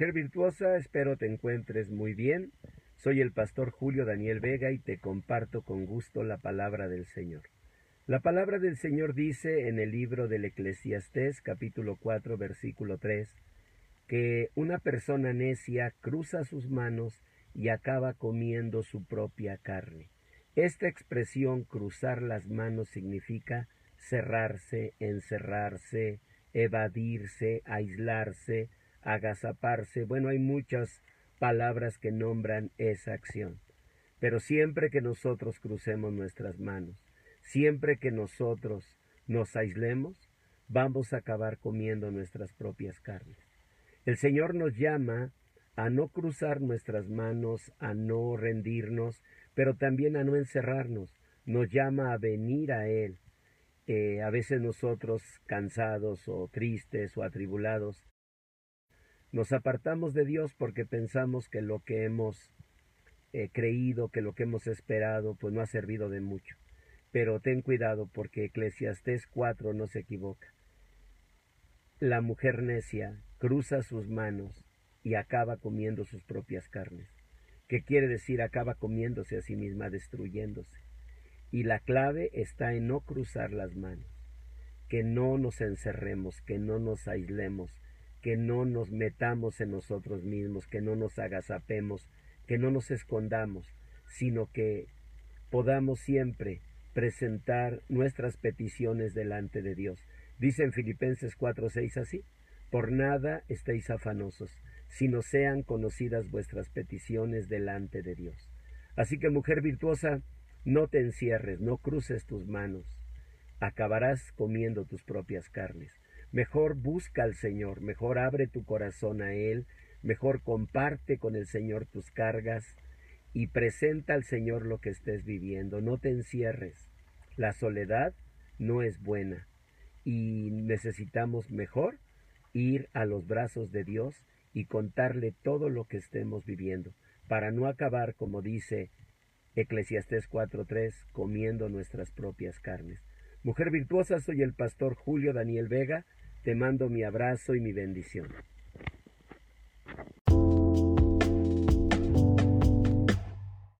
Mujer virtuosa, espero te encuentres muy bien. Soy el pastor Julio Daniel Vega y te comparto con gusto la palabra del Señor. La palabra del Señor dice en el libro del Eclesiastés capítulo 4 versículo 3 que una persona necia cruza sus manos y acaba comiendo su propia carne. Esta expresión cruzar las manos significa cerrarse, encerrarse, evadirse, aislarse, agazaparse. Bueno, hay muchas palabras que nombran esa acción. Pero siempre que nosotros crucemos nuestras manos, siempre que nosotros nos aislemos, vamos a acabar comiendo nuestras propias carnes. El Señor nos llama a no cruzar nuestras manos, a no rendirnos, pero también a no encerrarnos. Nos llama a venir a Él. Eh, a veces nosotros, cansados o tristes o atribulados, nos apartamos de Dios porque pensamos que lo que hemos eh, creído, que lo que hemos esperado, pues no ha servido de mucho. Pero ten cuidado porque Eclesiastés 4 no se equivoca. La mujer necia cruza sus manos y acaba comiendo sus propias carnes. ¿Qué quiere decir? Acaba comiéndose a sí misma, destruyéndose. Y la clave está en no cruzar las manos, que no nos encerremos, que no nos aislemos, que no nos metamos en nosotros mismos, que no nos agazapemos, que no nos escondamos, sino que podamos siempre presentar nuestras peticiones delante de Dios. Dice en Filipenses 4:6 así, por nada estéis afanosos, sino sean conocidas vuestras peticiones delante de Dios. Así que mujer virtuosa, no te encierres, no cruces tus manos, acabarás comiendo tus propias carnes. Mejor busca al Señor, mejor abre tu corazón a Él, mejor comparte con el Señor tus cargas y presenta al Señor lo que estés viviendo. No te encierres. La soledad no es buena y necesitamos mejor ir a los brazos de Dios y contarle todo lo que estemos viviendo, para no acabar, como dice Eclesiastés 4.3, comiendo nuestras propias carnes. Mujer virtuosa, soy el pastor Julio Daniel Vega, te mando mi abrazo y mi bendición.